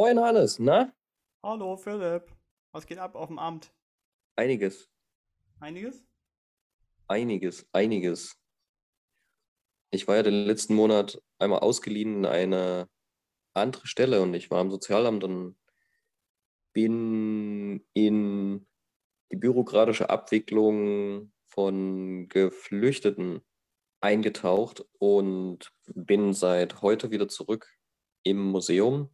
Moin Hannes, na? Hallo Philipp, was geht ab auf dem Amt? Einiges, Einiges? einiges, einiges. Ich war ja den letzten Monat einmal ausgeliehen in eine andere Stelle und ich war im Sozialamt und bin in die bürokratische Abwicklung von Geflüchteten eingetaucht und bin seit heute wieder zurück im Museum.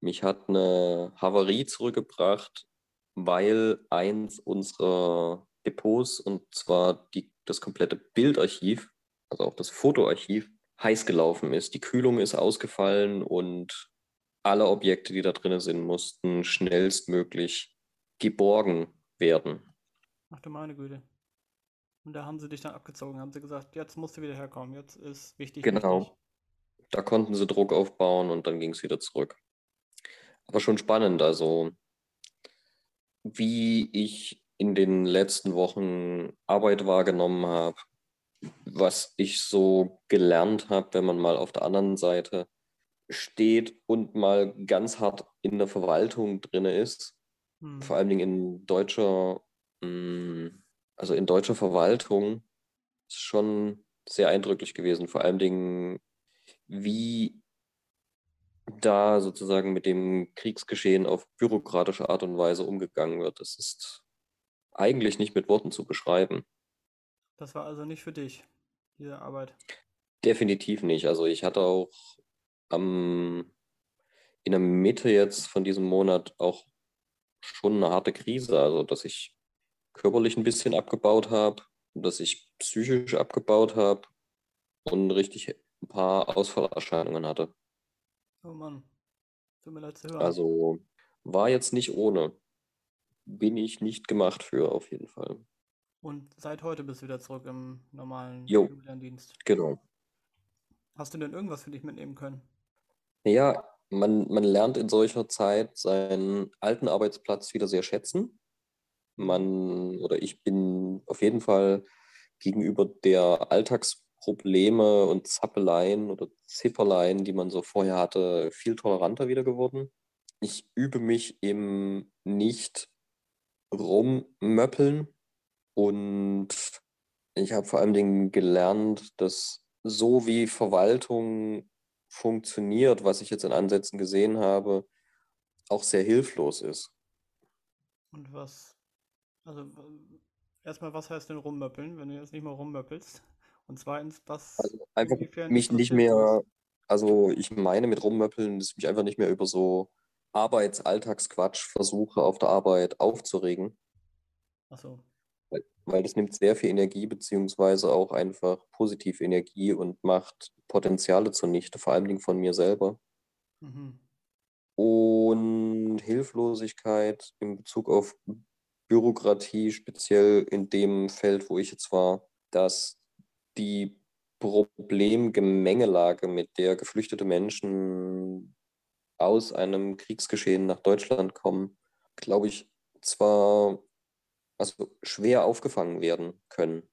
Mich hat eine Havarie zurückgebracht, weil eins unserer Depots, und zwar die, das komplette Bildarchiv, also auch das Fotoarchiv, heiß gelaufen ist. Die Kühlung ist ausgefallen und alle Objekte, die da drin sind, mussten schnellstmöglich geborgen werden. Ach du meine Güte. Und da haben sie dich dann abgezogen, haben sie gesagt, jetzt musst du wieder herkommen, jetzt ist wichtig, Genau. wichtig. Da konnten sie Druck aufbauen und dann ging es wieder zurück. Aber schon spannend, also wie ich in den letzten Wochen Arbeit wahrgenommen habe, was ich so gelernt habe, wenn man mal auf der anderen Seite steht und mal ganz hart in der Verwaltung drin ist, Hm. vor allen Dingen in deutscher, mh, also in deutscher Verwaltung, ist schon sehr eindrücklich gewesen. Vor allen Dingen, wie da sozusagen mit dem Kriegsgeschehen auf bürokratische Art und Weise umgegangen wird. Das ist eigentlich nicht mit Worten zu beschreiben. Das war also nicht für dich, diese Arbeit. Definitiv nicht. Also ich hatte auch am, in der Mitte jetzt von diesem Monat auch schon eine harte Krise. Also dass ich körperlich ein bisschen abgebaut habe, dass ich psychisch abgebaut habe und richtig ein paar Ausfallerscheinungen hatte. Oh Mann, tut mir leid zu hören. Also war jetzt nicht ohne. Bin ich nicht gemacht für, auf jeden Fall. Und seit heute bist du wieder zurück im normalen Jo. Dienst. Genau. Hast du denn irgendwas für dich mitnehmen können? Ja, man, man lernt in solcher Zeit seinen alten Arbeitsplatz wieder sehr schätzen. Man oder ich bin auf jeden Fall gegenüber der Alltagsprobleme und Zappeleien oder Zipperleien, die man so vorher hatte, viel toleranter wieder geworden. Ich übe mich im nicht rummöppeln und ich habe vor allen Dingen gelernt, dass so wie Verwaltung funktioniert, was ich jetzt in Ansätzen gesehen habe, auch sehr hilflos ist. Und was, also erstmal, was heißt denn rummöppeln, wenn du jetzt nicht mehr rummöppelst? Und zweitens, was Also einfach mich nicht mehr, also ich meine mit rummöppeln, dass ich mich einfach nicht mehr über so Arbeits-Alltagsquatsch versuche auf der Arbeit aufzuregen, Achso, weil, weil das nimmt sehr viel Energie beziehungsweise auch einfach positiv Energie und macht Potenziale zunichte, vor allen Dingen von mir selber. mhm. Und Hilflosigkeit in Bezug auf Bürokratie, speziell in dem Feld, wo ich jetzt war, dass die Problemgemengelage, mit der geflüchtete Menschen aus einem Kriegsgeschehen nach Deutschland kommen, glaube ich, zwar also schwer aufgefangen werden können.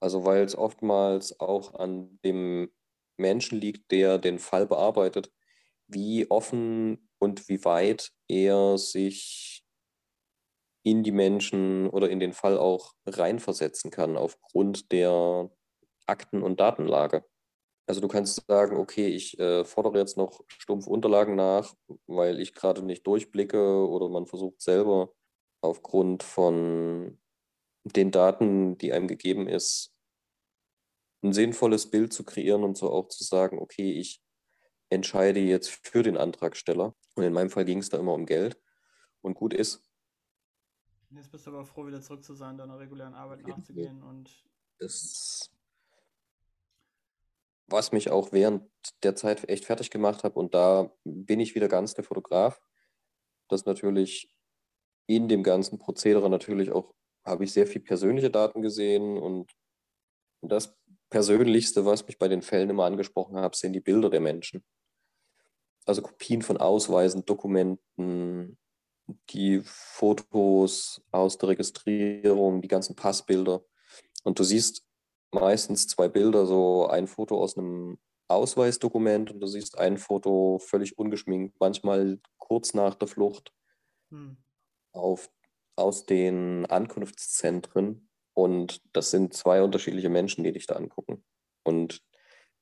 Also weil es oftmals auch an dem Menschen liegt, der den Fall bearbeitet, wie offen und wie weit er sich in die Menschen oder in den Fall auch reinversetzen kann aufgrund der Akten- und Datenlage. Also du kannst sagen, okay, ich äh, fordere jetzt noch stumpf Unterlagen nach, weil ich gerade nicht durchblicke oder man versucht selber aufgrund von den Daten, die einem gegeben ist, ein sinnvolles Bild zu kreieren und so auch zu sagen, okay, ich entscheide jetzt für den Antragsteller. Und in meinem Fall ging es da immer um Geld. Und gut ist, Jetzt bist du aber froh, wieder zurück zu sein, deiner regulären Arbeit nachzugehen und das, was mich auch während der Zeit echt fertig gemacht hat. Und da bin ich wieder ganz der Fotograf. Das natürlich in dem ganzen Prozedere natürlich auch, habe ich sehr viel persönliche Daten gesehen. Und das Persönlichste, was mich bei den Fällen immer angesprochen hat, sind die Bilder der Menschen. Also Kopien von Ausweisen, Dokumenten, die Fotos aus der Registrierung, die ganzen Passbilder. Und du siehst meistens zwei Bilder, so ein Foto aus einem Ausweisdokument und du siehst ein Foto völlig ungeschminkt, manchmal kurz nach der Flucht hm. auf, aus den Ankunftszentren. Und das sind zwei unterschiedliche Menschen, die dich da angucken. Und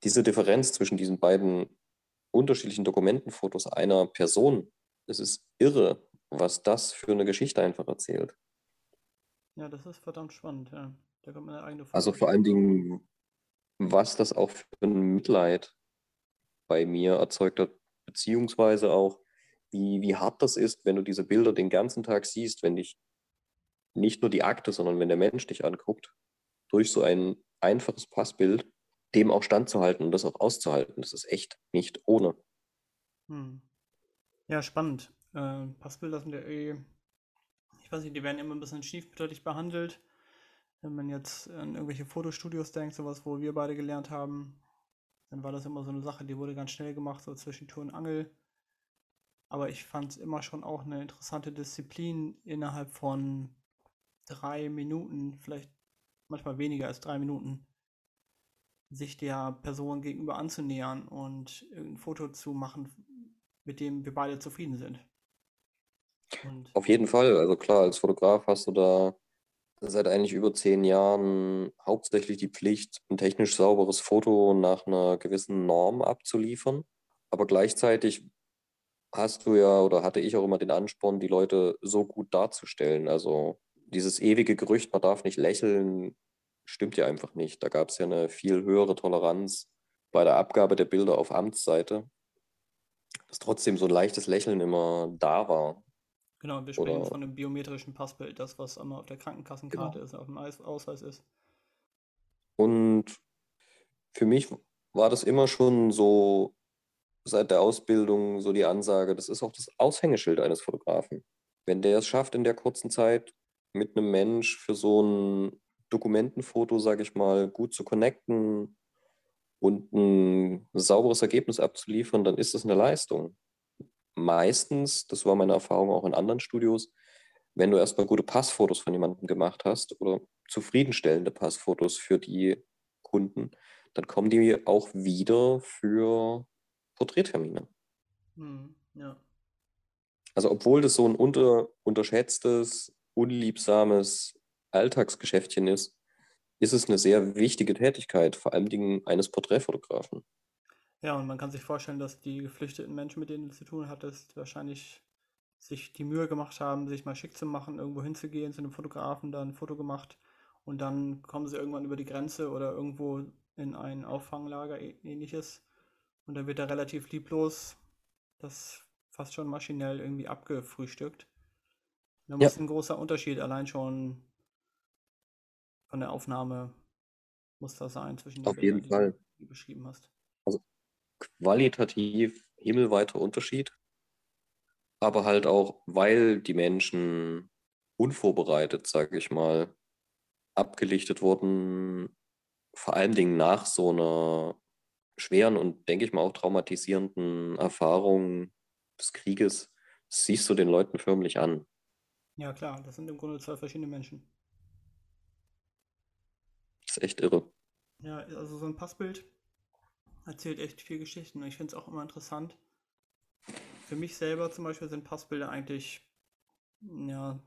diese Differenz zwischen diesen beiden unterschiedlichen Dokumentenfotos einer Person, es ist irre, was das für eine Geschichte einfach erzählt. Ja, das ist verdammt spannend, ja. Da kommt meine eigene Foto Also vor allen Dingen, was das auch für ein Mitleid bei mir erzeugt hat, beziehungsweise auch, wie, wie hart das ist, wenn du diese Bilder den ganzen Tag siehst, wenn dich nicht nur die Akte, sondern wenn der Mensch dich anguckt, durch so ein einfaches Passbild, dem auch standzuhalten und das auch auszuhalten. Das ist echt nicht ohne. Hm. Ja, spannend. Äh, Passbilder sind ja eh, ich weiß nicht, die werden immer ein bisschen schiefbürtig behandelt. Wenn man jetzt an irgendwelche Fotostudios denkt, sowas, wo wir beide gelernt haben, dann war das immer so eine Sache, die wurde ganz schnell gemacht, so zwischen Tür und Angel. Aber ich fand es immer schon auch eine interessante Disziplin innerhalb von drei Minuten, vielleicht manchmal weniger als drei Minuten, sich der Person gegenüber anzunähern und ein Foto zu machen, mit dem wir beide zufrieden sind. Und Auf jeden Fall. Also klar, als Fotograf hast du da seit eigentlich über zehn Jahren hauptsächlich die Pflicht, ein technisch sauberes Foto nach einer gewissen Norm abzuliefern. Aber gleichzeitig hast du ja oder hatte ich auch immer den Ansporn, die Leute so gut darzustellen. Also dieses ewige Gerücht, man darf nicht lächeln, stimmt ja einfach nicht. Da gab es ja eine viel höhere Toleranz bei der Abgabe der Bilder auf Amtsseite, dass trotzdem so ein leichtes Lächeln immer da war. Genau, wir sprechen Oder, von einem biometrischen Passbild, das, was einmal auf der Krankenkassenkarte genau. ist, auf dem Ausweis ist. Und für mich war das immer schon so seit der Ausbildung so die Ansage, das ist auch das Aushängeschild eines Fotografen. Wenn der es schafft, in der kurzen Zeit mit einem Mensch für so ein Dokumentenfoto, sage ich mal, gut zu connecten und ein sauberes Ergebnis abzuliefern, dann ist das eine Leistung meistens, das war meine Erfahrung auch in anderen Studios, wenn du erstmal gute Passfotos von jemandem gemacht hast oder zufriedenstellende Passfotos für die Kunden, dann kommen die auch wieder für Porträttermine. Hm, ja. Also obwohl das so ein unter, unterschätztes, unliebsames Alltagsgeschäftchen ist, ist es eine sehr wichtige Tätigkeit, vor allem Dingen eines Porträtfotografen. Ja, und man kann sich vorstellen, dass die geflüchteten Menschen, mit denen du zu tun hattest, wahrscheinlich sich die Mühe gemacht haben, sich mal schick zu machen, irgendwo hinzugehen, zu einem Fotografen, da ein Foto gemacht und dann kommen sie irgendwann über die Grenze oder irgendwo in ein Auffanglager ähnliches und dann wird er relativ lieblos das fast schon maschinell irgendwie abgefrühstückt. Da ja. muss ein großer Unterschied allein schon von der Aufnahme muss das sein zwischen den Auf Bildern, jeden Fall. die du beschrieben hast qualitativ himmelweiter Unterschied. Aber halt auch, weil die Menschen unvorbereitet, sage ich mal, abgelichtet wurden, vor allen Dingen nach so einer schweren und, denke ich mal, auch traumatisierenden Erfahrung des Krieges, siehst du den Leuten förmlich an. Ja, klar, das sind im Grunde zwei verschiedene Menschen. Das ist echt irre. Ja, also so ein Passbild erzählt echt viel Geschichten. Und ich finde es auch immer interessant. Für mich selber zum Beispiel sind Passbilder eigentlich, ja,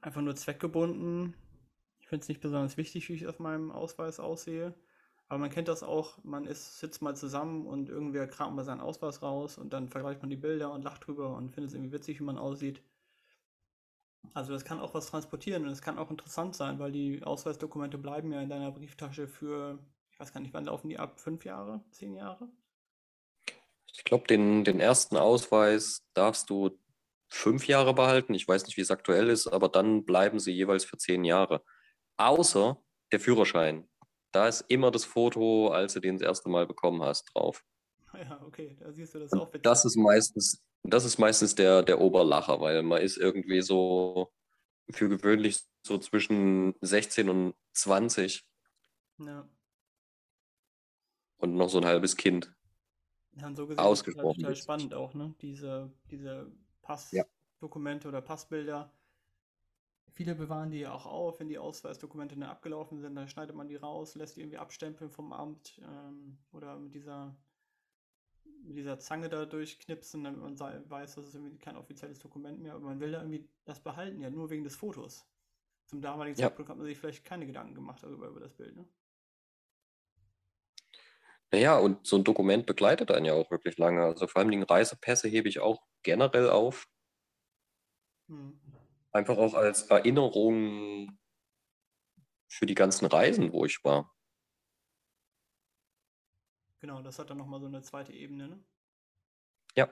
einfach nur zweckgebunden. Ich finde es nicht besonders wichtig, wie ich auf meinem Ausweis aussehe. Aber man kennt das auch, man ist, sitzt mal zusammen und irgendwer kramt mal seinen Ausweis raus und dann vergleicht man die Bilder und lacht drüber und findet es irgendwie witzig, wie man aussieht. Also das kann auch was transportieren und es kann auch interessant sein, weil die Ausweisdokumente bleiben ja in deiner Brieftasche für ich weiß gar nicht, wann laufen die ab? Fünf Jahre? Zehn Jahre? Ich glaube, den, den ersten Ausweis darfst du fünf Jahre behalten. Ich weiß nicht, wie es aktuell ist, aber dann bleiben sie jeweils für zehn Jahre. Außer der Führerschein. Da ist immer das Foto, als du den das erste Mal bekommen hast, drauf. Ja, okay, da siehst du das auch. Bitte. Das ist meistens, das ist meistens der, der Oberlacher, weil man ist irgendwie so für gewöhnlich so zwischen 16 und 20. Ja und noch so ein halbes Kind. Ja, so gesehen ausgesprochen. Ist total spannend auch, ne? Diese, diese Passdokumente ja. oder Passbilder viele bewahren die ja auch auf, wenn die Ausweisdokumente dann abgelaufen sind, dann schneidet man die raus, lässt die irgendwie abstempeln vom Amt ähm, oder mit dieser, mit dieser Zange da durchknipsen, damit man weiß, das ist irgendwie kein offizielles Dokument mehr, aber man will da irgendwie das behalten, ja, nur wegen des Fotos. Zum damaligen Ja. Zeitpunkt hat man sich vielleicht keine Gedanken gemacht darüber, über das Bild, ne? Naja, und so ein Dokument begleitet einen ja auch wirklich lange. Also vor allem die Reisepässe hebe ich auch generell auf. Hm. Einfach auch als Erinnerung für die ganzen Reisen, wo ich war. Genau, das hat dann nochmal so eine zweite Ebene, ne? Ja,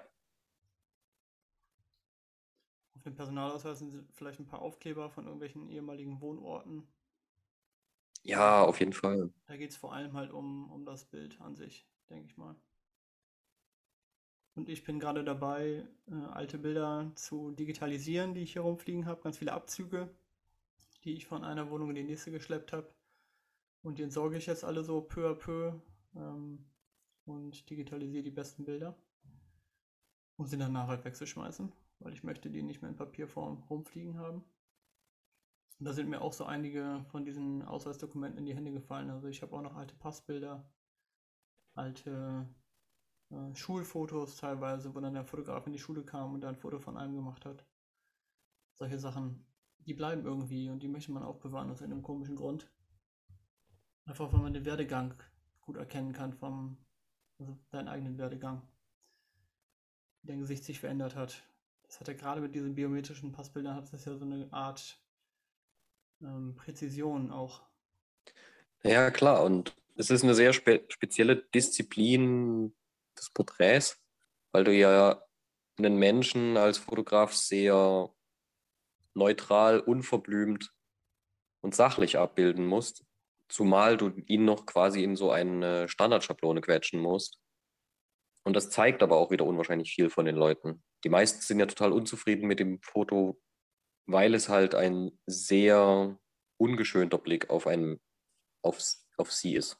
Auf dem Personalausweis sind vielleicht ein paar Aufkleber von irgendwelchen ehemaligen Wohnorten. Ja, auf jeden Fall. Da geht es vor allem halt um, um das Bild an sich, denke ich mal. Und ich bin gerade dabei, äh, alte Bilder zu digitalisieren, die ich hier rumfliegen habe. Ganz viele Abzüge, die ich von einer Wohnung in die nächste geschleppt habe. Und die entsorge ich jetzt alle so peu à peu ähm, und digitalisiere die besten Bilder, um sie dann nachher wegzuschmeißen, weil ich möchte die nicht mehr in Papierform rumfliegen haben. Da sind mir auch so einige von diesen Ausweisdokumenten in die Hände gefallen. Also ich habe auch noch alte Passbilder, alte äh, Schulfotos teilweise, wo dann der Fotograf in die Schule kam und da ein Foto von einem gemacht hat. Solche Sachen, die bleiben irgendwie und die möchte man auch bewahren aus einem komischen Grund. Einfach weil man den Werdegang gut erkennen kann vom, also deinen eigenen Werdegang. Wie dein Gesicht sich verändert hat. Das hat ja gerade mit diesen biometrischen Passbildern hat es ja so eine Art ähm, Präzision auch. Ja, klar. Und es ist eine sehr spe spezielle Disziplin des Porträts, weil du ja einen Menschen als Fotograf sehr neutral, unverblümt und sachlich abbilden musst, zumal du ihn noch quasi in so eine Standardschablone quetschen musst. Und das zeigt aber auch wieder unwahrscheinlich viel von den Leuten. Die meisten sind ja total unzufrieden mit dem Foto, weil es halt ein sehr ungeschönter Blick auf, ein, auf, auf sie ist.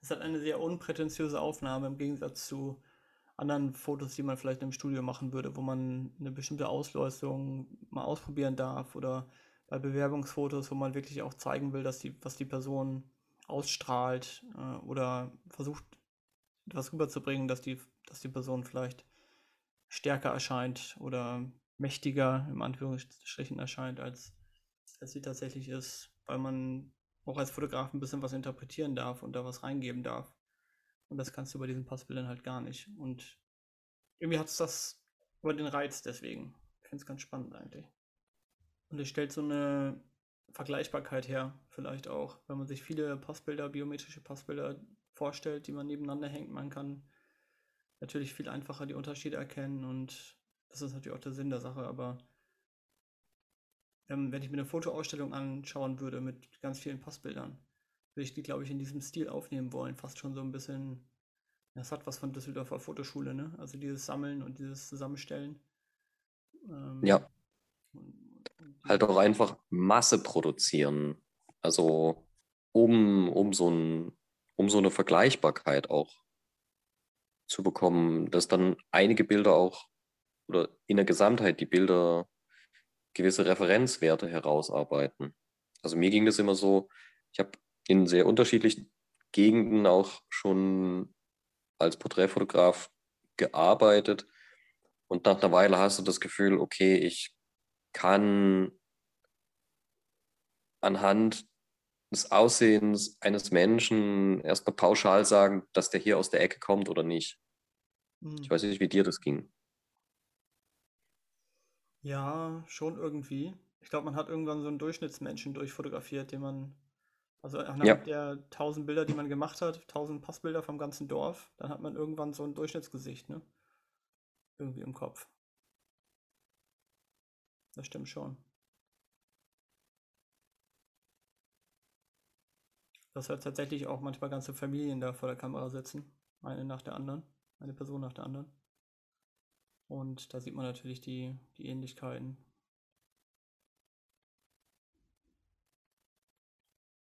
Es hat eine sehr unprätentiöse Aufnahme im Gegensatz zu anderen Fotos, die man vielleicht im Studio machen würde, wo man eine bestimmte Ausleuchtung mal ausprobieren darf oder bei Bewerbungsfotos, wo man wirklich auch zeigen will, dass die, was die Person ausstrahlt äh, oder versucht, etwas rüberzubringen, dass die, dass die Person vielleicht stärker erscheint oder mächtiger im Anführungsstrichen erscheint, als, als sie tatsächlich ist, weil man auch als Fotograf ein bisschen was interpretieren darf und da was reingeben darf. Und das kannst du bei diesen Passbildern halt gar nicht. Und irgendwie hat es das über den Reiz deswegen. Ich finde es ganz spannend eigentlich. Und es stellt so eine Vergleichbarkeit her, vielleicht auch, wenn man sich viele Passbilder, biometrische Passbilder vorstellt, die man nebeneinander hängt. Man kann natürlich viel einfacher die Unterschiede erkennen und das ist natürlich auch der Sinn der Sache, aber ähm, wenn ich mir eine Fotoausstellung anschauen würde mit ganz vielen Passbildern, würde ich die, glaube ich, in diesem Stil aufnehmen wollen. Fast schon so ein bisschen, das hat was von Düsseldorfer Fotoschule, ne? Also dieses Sammeln und dieses Zusammenstellen. Ähm, Ja, und, und halt auch einfach Masse produzieren. Also um, um so ein, um so eine Vergleichbarkeit auch zu bekommen, dass dann einige Bilder auch oder in der Gesamtheit die Bilder gewisse Referenzwerte herausarbeiten. Also mir ging das immer so, ich habe in sehr unterschiedlichen Gegenden auch schon als Porträtfotograf gearbeitet und nach einer Weile hast du das Gefühl, okay, ich kann anhand des Aussehens eines Menschen erstmal pauschal sagen, dass der hier aus der Ecke kommt oder nicht. Ich hm. weiß nicht, wie dir das ging. Ja, schon irgendwie. Ich glaube, man hat irgendwann so einen Durchschnittsmenschen durchfotografiert, den man, also anhand Ja, der tausend Bilder, die man gemacht hat, tausend Passbilder vom ganzen Dorf, dann hat man irgendwann so ein Durchschnittsgesicht, ne? Irgendwie im Kopf. Das stimmt schon. Dass halt tatsächlich auch manchmal ganze Familien da vor der Kamera sitzen. Eine nach der anderen. Eine Person nach der anderen. Und da sieht man natürlich die, die Ähnlichkeiten.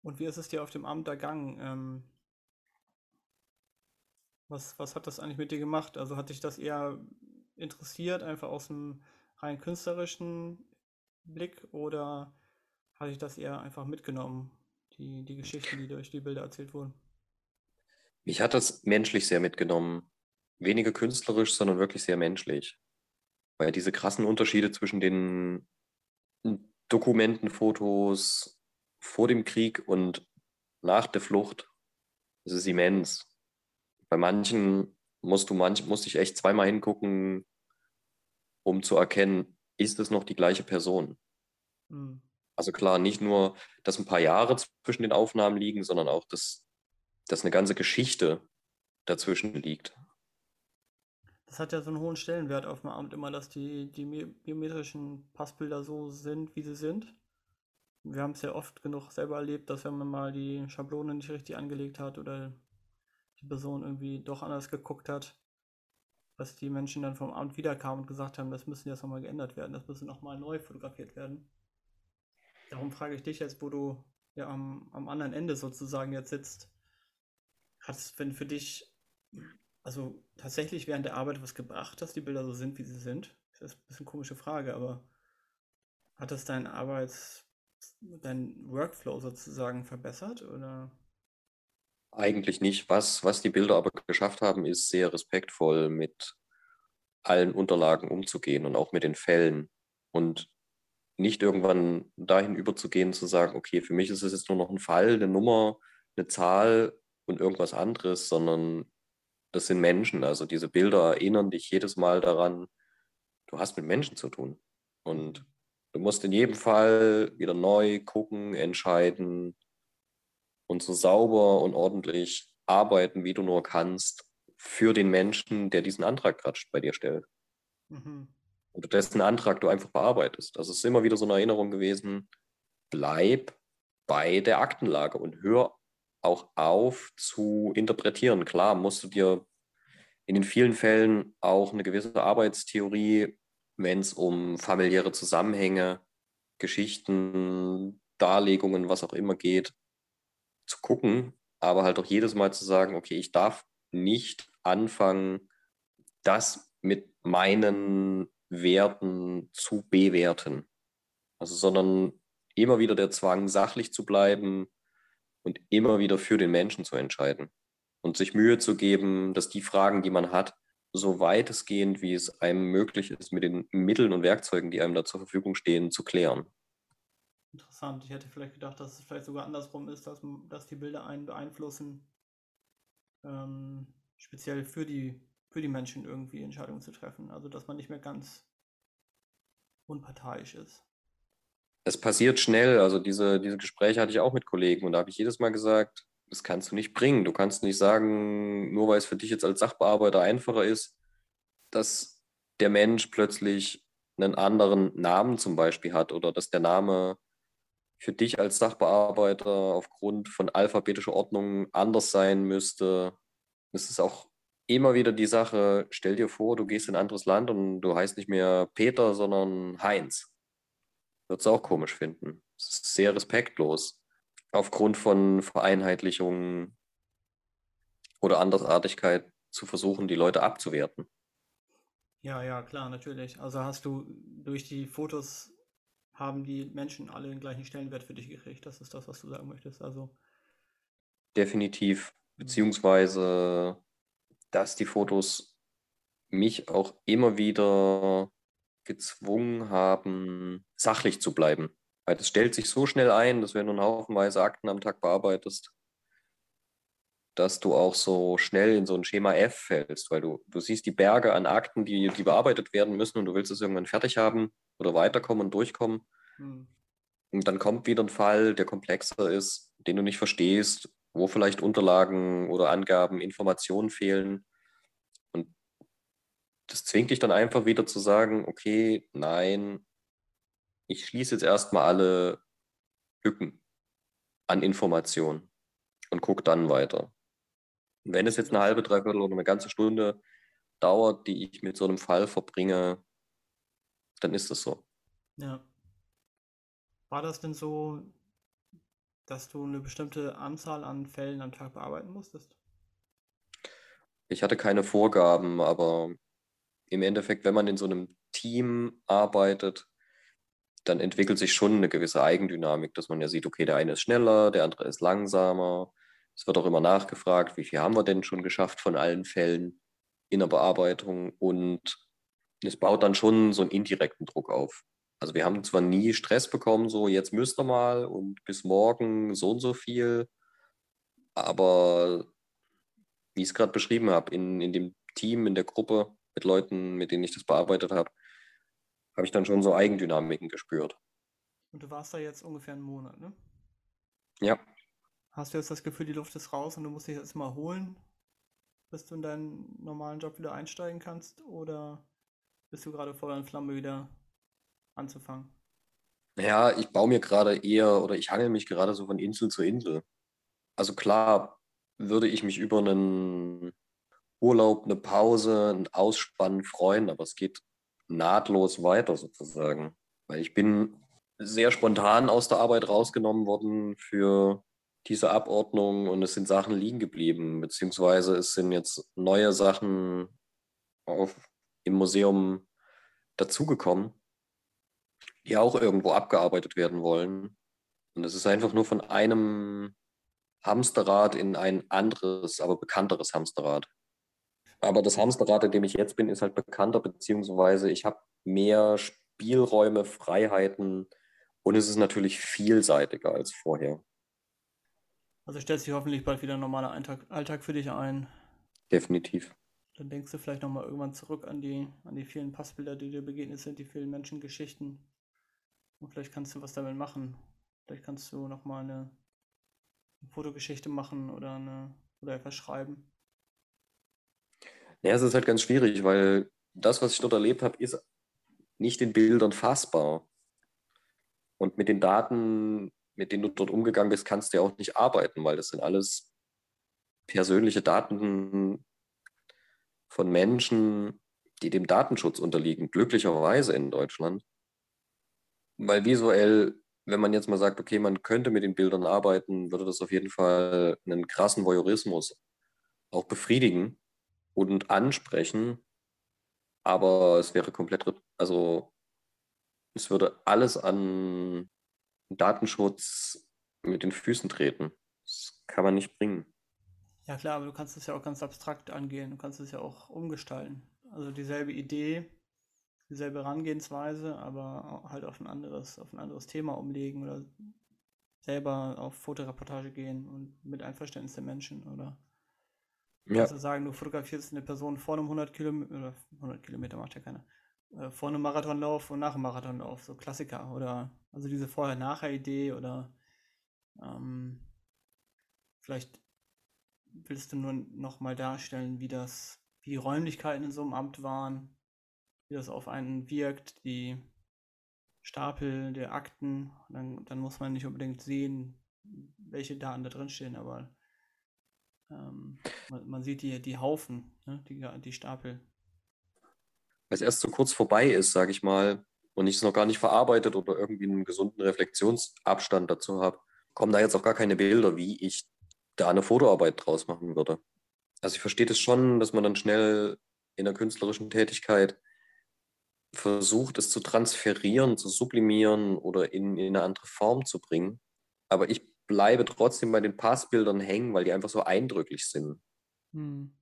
Und wie ist es dir auf dem Amt ergangen? Ähm, was, was hat das eigentlich mit dir gemacht? Also hat dich das eher interessiert, einfach aus dem rein künstlerischen Blick oder hatte ich das eher einfach mitgenommen, die, die Geschichten, die durch die Bilder erzählt wurden? Mich hat das menschlich sehr mitgenommen. Weniger künstlerisch, sondern wirklich sehr menschlich. Weil diese krassen Unterschiede zwischen den Dokumentenfotos vor dem Krieg und nach der Flucht, das ist immens. Bei manchen musst du manch, musste ich echt zweimal hingucken, um zu erkennen, ist es noch die gleiche Person? Mhm. Also klar, nicht nur, dass ein paar Jahre zwischen den Aufnahmen liegen, sondern auch, dass, dass eine ganze Geschichte dazwischen liegt. Das hat ja so einen hohen Stellenwert auf dem Amt immer, dass die, die biometrischen Passbilder so sind, wie sie sind. Wir haben es ja oft genug selber erlebt, dass wenn man mal die Schablone nicht richtig angelegt hat oder die Person irgendwie doch anders geguckt hat, dass die Menschen dann vom Amt wiederkamen und gesagt haben, das müssen jetzt nochmal geändert werden, das müssen nochmal neu fotografiert werden. Darum frage ich dich jetzt, wo du ja am, am anderen Ende sozusagen jetzt sitzt. Hat es, wenn für dich, also tatsächlich während der Arbeit was gebracht, dass die Bilder so sind, wie sie sind? Das ist ein bisschen komische Frage, aber hat das dein Arbeits, dein Workflow sozusagen verbessert oder? Eigentlich nicht. Was, was die Bilder aber geschafft haben, ist sehr respektvoll mit allen Unterlagen umzugehen und auch mit den Fällen. Und nicht irgendwann dahin überzugehen, zu sagen, okay, für mich ist es jetzt nur noch ein Fall, eine Nummer, eine Zahl und irgendwas anderes, sondern das sind Menschen. Also diese Bilder erinnern dich jedes Mal daran, du hast mit Menschen zu tun. Und du musst in jedem Fall wieder neu gucken, entscheiden, und so sauber und ordentlich arbeiten, wie du nur kannst, für den Menschen, der diesen Antrag gerade bei dir stellt. Mhm. Und dessen Antrag du einfach bearbeitest. Das ist immer wieder so eine Erinnerung gewesen, bleib bei der Aktenlage und hör auch auf zu interpretieren. Klar, musst du dir in den vielen Fällen auch eine gewisse Arbeitstheorie, wenn es um familiäre Zusammenhänge, Geschichten, Darlegungen, was auch immer geht, zu gucken, aber halt auch jedes Mal zu sagen, okay, ich darf nicht anfangen, das mit meinen Werten zu bewerten. Also, sondern immer wieder der Zwang, sachlich zu bleiben und immer wieder für den Menschen zu entscheiden und sich Mühe zu geben, dass die Fragen, die man hat, so weitestgehend, wie es einem möglich ist, mit den Mitteln und Werkzeugen, die einem da zur Verfügung stehen, zu klären. Interessant. Ich hätte vielleicht gedacht, dass es vielleicht sogar andersrum ist, dass, dass die Bilder einen beeinflussen, ähm, speziell für die, für die Menschen irgendwie Entscheidungen zu treffen. Also dass man nicht mehr ganz unparteiisch ist. Es passiert schnell. Also diese, diese Gespräche hatte ich auch mit Kollegen und da habe ich jedes Mal gesagt, das kannst du nicht bringen. Du kannst nicht sagen, nur weil es für dich jetzt als Sachbearbeiter einfacher ist, dass der Mensch plötzlich einen anderen Namen zum Beispiel hat oder dass der Name für dich als Sachbearbeiter aufgrund von alphabetischer Ordnung anders sein müsste. Es ist auch immer wieder die Sache, stell dir vor, du gehst in ein anderes Land und du heißt nicht mehr Peter, sondern Heinz. Würdest du auch komisch finden. Das ist sehr respektlos. Aufgrund von Vereinheitlichung oder Andersartigkeit zu versuchen, die Leute abzuwerten. Ja, ja, klar, natürlich. Also hast du durch die Fotos haben die Menschen alle den gleichen Stellenwert für dich gekriegt. Das ist das, was du sagen möchtest. Also definitiv, beziehungsweise dass die Fotos mich auch immer wieder gezwungen haben, sachlich zu bleiben. Weil das stellt sich so schnell ein, dass wenn du einen Haufenweise Akten am Tag bearbeitest, dass du auch so schnell in so ein Schema F fällst, weil du, du siehst die Berge an Akten, die, die bearbeitet werden müssen und du willst es irgendwann fertig haben oder weiterkommen und durchkommen. Mhm. Und dann kommt wieder ein Fall, der komplexer ist, den du nicht verstehst, wo vielleicht Unterlagen oder Angaben, Informationen fehlen. Das zwingt dich dann einfach wieder zu sagen, okay, nein, ich schließe jetzt erstmal alle Lücken an Informationen und gucke dann weiter. Und wenn es jetzt eine halbe, dreiviertel oder eine ganze Stunde dauert, die ich mit so einem Fall verbringe, dann ist das so. Ja. War das denn so, dass du eine bestimmte Anzahl an Fällen am Tag bearbeiten musstest? Ich hatte keine Vorgaben, aber im Endeffekt, wenn man in so einem Team arbeitet, dann entwickelt sich schon eine gewisse Eigendynamik, dass man ja sieht, okay, der eine ist schneller, der andere ist langsamer. Es wird auch immer nachgefragt, wie viel haben wir denn schon geschafft von allen Fällen in der Bearbeitung und es baut dann schon so einen indirekten Druck auf. Also wir haben zwar nie Stress bekommen, so jetzt müsst ihr mal und bis morgen so und so viel, aber wie ich es gerade beschrieben habe, in, in dem Team, in der Gruppe mit Leuten, mit denen ich das bearbeitet habe, habe ich dann schon so Eigendynamiken gespürt. Und du warst da jetzt ungefähr einen Monat, ne? Ja. Hast du jetzt das Gefühl, die Luft ist raus und du musst dich jetzt mal holen, bis du in deinen normalen Job wieder einsteigen kannst? Oder bist du gerade Feuer und Flamme wieder anzufangen? Ja, ich baue mir gerade eher oder ich hangel mich gerade so von Insel zu Insel. Also klar würde ich mich über einen Urlaub, eine Pause, ein Ausspannen freuen, aber es geht nahtlos weiter sozusagen. Weil ich bin sehr spontan aus der Arbeit rausgenommen worden für diese Abordnung und es sind Sachen liegen geblieben, beziehungsweise es sind jetzt neue Sachen auf, im Museum dazugekommen, die auch irgendwo abgearbeitet werden wollen. Und es ist einfach nur von einem Hamsterrad in ein anderes, aber bekannteres Hamsterrad. Aber das Hamsterrad, in dem ich jetzt bin, ist halt bekannter, beziehungsweise ich habe mehr Spielräume, Freiheiten und es ist natürlich vielseitiger als vorher. Also stellt sich hoffentlich bald wieder ein normaler Alltag, Alltag für dich ein. Definitiv. Dann denkst du vielleicht nochmal irgendwann zurück an die, an die vielen Passbilder, die dir begegnet sind, die vielen Menschengeschichten. Und vielleicht kannst du was damit machen. Vielleicht kannst du nochmal eine, eine Fotogeschichte machen oder, eine, oder etwas schreiben. Ja, es ist halt ganz schwierig, weil das, was ich dort erlebt habe, ist nicht in Bildern fassbar. Und mit den Daten, mit denen du dort umgegangen bist, kannst du ja auch nicht arbeiten, weil das sind alles persönliche Daten von Menschen, die dem Datenschutz unterliegen, glücklicherweise in Deutschland. Weil visuell, wenn man jetzt mal sagt, okay, man könnte mit den Bildern arbeiten, würde das auf jeden Fall einen krassen Voyeurismus auch befriedigen und ansprechen, aber es wäre komplett, also es würde alles an Datenschutz mit den Füßen treten. Das kann man nicht bringen. Ja klar, aber du kannst es ja auch ganz abstrakt angehen, du kannst es ja auch umgestalten. Also dieselbe Idee, dieselbe Herangehensweise, aber halt auf ein anderes, auf ein anderes Thema umlegen oder selber auf Fotoreportage gehen und mit Einverständnis der Menschen oder ja. Also sagen, du fotografierst eine Person vor einem 100 Kilometer, oder 100 Kilometer macht ja keiner, äh, vor einem Marathonlauf und nach einem Marathonlauf, so Klassiker. Oder also diese Vorher-Nachher-Idee oder ähm, vielleicht willst du nur nochmal darstellen, wie das, wie die Räumlichkeiten in so einem Amt waren, wie das auf einen wirkt, die Stapel der Akten. Dann, dann muss man nicht unbedingt sehen, welche Daten da drin stehen, aber ähm, man, man, sieht die, die Haufen, ne? die, die Stapel. Weil es erst so kurz vorbei ist, sage ich mal, und ich es noch gar nicht verarbeitet oder irgendwie einen gesunden Reflexionsabstand dazu habe, kommen da jetzt auch gar keine Bilder, wie ich da eine Fotoarbeit draus machen würde. Also ich verstehe das schon, dass man dann schnell in der künstlerischen Tätigkeit versucht, es zu transferieren, zu sublimieren oder in, in eine andere Form zu bringen. Aber ich bleibe trotzdem bei den Passbildern hängen, weil die einfach so eindrücklich sind. Hm.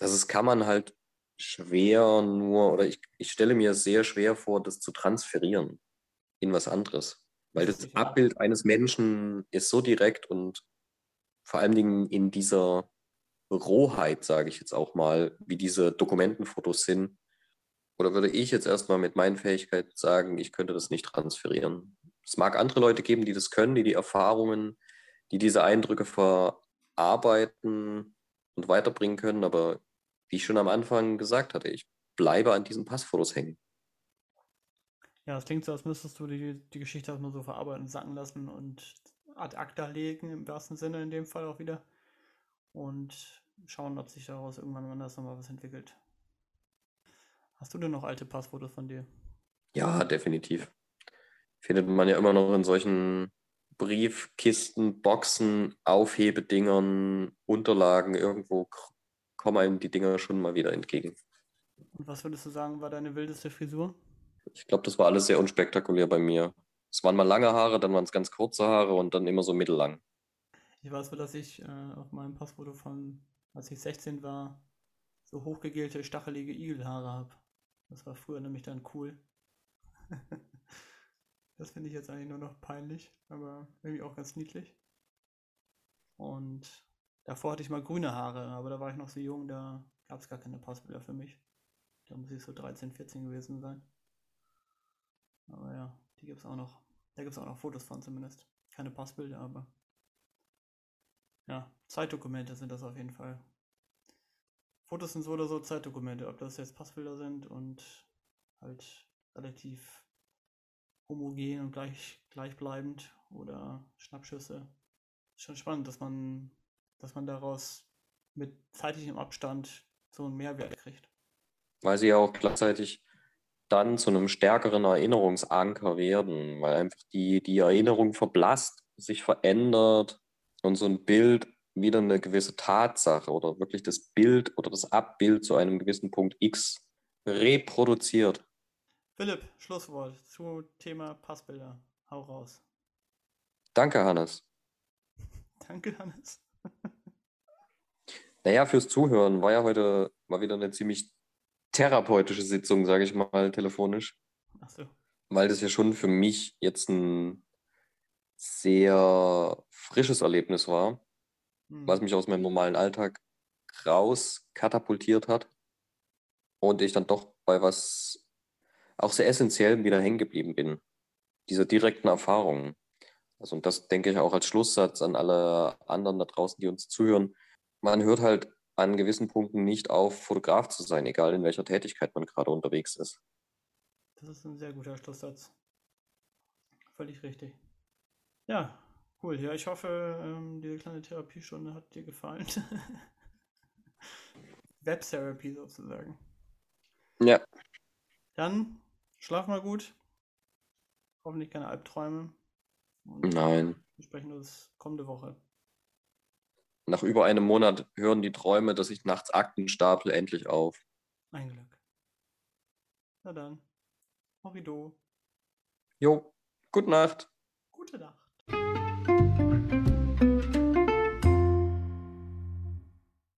Also das kann man halt schwer nur, oder ich, ich stelle mir sehr schwer vor, das zu transferieren in was anderes. Weil das Abbild eines Menschen ist so direkt und vor allen Dingen in dieser Rohheit, sage ich jetzt auch mal, wie diese Dokumentenfotos sind. Oder würde ich jetzt erstmal mit meinen Fähigkeiten sagen, ich könnte das nicht transferieren. Es mag andere Leute geben, die das können, die die Erfahrungen, die diese Eindrücke verarbeiten und weiterbringen können. Aber wie ich schon am Anfang gesagt hatte, ich bleibe an diesen Passfotos hängen. Ja, es klingt so, als müsstest du die, die Geschichte erstmal so verarbeiten, sacken lassen und ad acta legen, im wahrsten Sinne in dem Fall auch wieder. Und schauen, ob sich daraus irgendwann anders nochmal was entwickelt. Hast du denn noch alte Passfotos von dir? Ja, definitiv findet man ja immer noch in solchen Briefkisten, Boxen, Aufhebedingern, Unterlagen. Irgendwo kommen einem die Dinger schon mal wieder entgegen. Und was würdest du sagen, war deine wildeste Frisur? Ich glaube, das war alles sehr unspektakulär bei mir. Es waren mal lange Haare, dann waren es ganz kurze Haare und dann immer so mittellang. Ich weiß nur, dass ich äh, auf meinem Passfoto von, als ich 16 war, so hochgegelte, stachelige Igelhaare habe. Das war früher nämlich dann cool. das finde ich jetzt eigentlich nur noch peinlich, aber irgendwie auch ganz niedlich. Und davor hatte ich mal grüne Haare, aber da war ich noch so jung, da gab es gar keine Passbilder für mich. Da muss ich so 13, 14 gewesen sein. Aber ja, die gibt es auch noch. Da gibt es auch noch Fotos von zumindest. Keine Passbilder, aber ja, Zeitdokumente sind das auf jeden Fall. Fotos sind so oder so Zeitdokumente, ob das jetzt Passbilder sind und halt relativ homogen und gleich, gleichbleibend oder Schnappschüsse. Schon spannend, dass man, dass man daraus mit zeitlichem Abstand so einen Mehrwert kriegt. Weil sie ja auch gleichzeitig dann zu einem stärkeren Erinnerungsanker werden, weil einfach die, die Erinnerung verblasst, sich verändert und so ein Bild wieder eine gewisse Tatsache oder wirklich das Bild oder das Abbild zu einem gewissen Punkt X reproduziert. Philipp, Schlusswort zu Thema Passbilder. Hau raus. Danke, Hannes. Danke, Hannes. naja, fürs Zuhören war ja heute mal wieder eine ziemlich therapeutische Sitzung, sage ich mal, telefonisch. Ach so. Weil das ja schon für mich jetzt ein sehr frisches Erlebnis war, hm. was mich aus meinem normalen Alltag raus katapultiert hat und ich dann doch bei was auch sehr essentiellem wieder hängen geblieben bin. Diese direkten Erfahrungen. Also, und das denke ich auch als Schlusssatz an alle anderen da draußen, die uns zuhören. Man hört halt an gewissen Punkten nicht auf, Fotograf zu sein, egal in welcher Tätigkeit man gerade unterwegs ist. Das ist ein sehr guter Schlusssatz. Völlig richtig. Ja, cool. Ja, ich hoffe, ähm, diese kleine Therapiestunde hat dir gefallen. Webtherapie sozusagen. Ja. Dann schlaf mal gut. Hoffentlich keine Albträume. Und Nein. Wir sprechen uns kommende Woche. Nach über einem Monat hören die Träume, dass ich nachts Akten stapel, endlich auf. Ein Glück. Na dann. Horido. Jo, gute Nacht. Gute Nacht.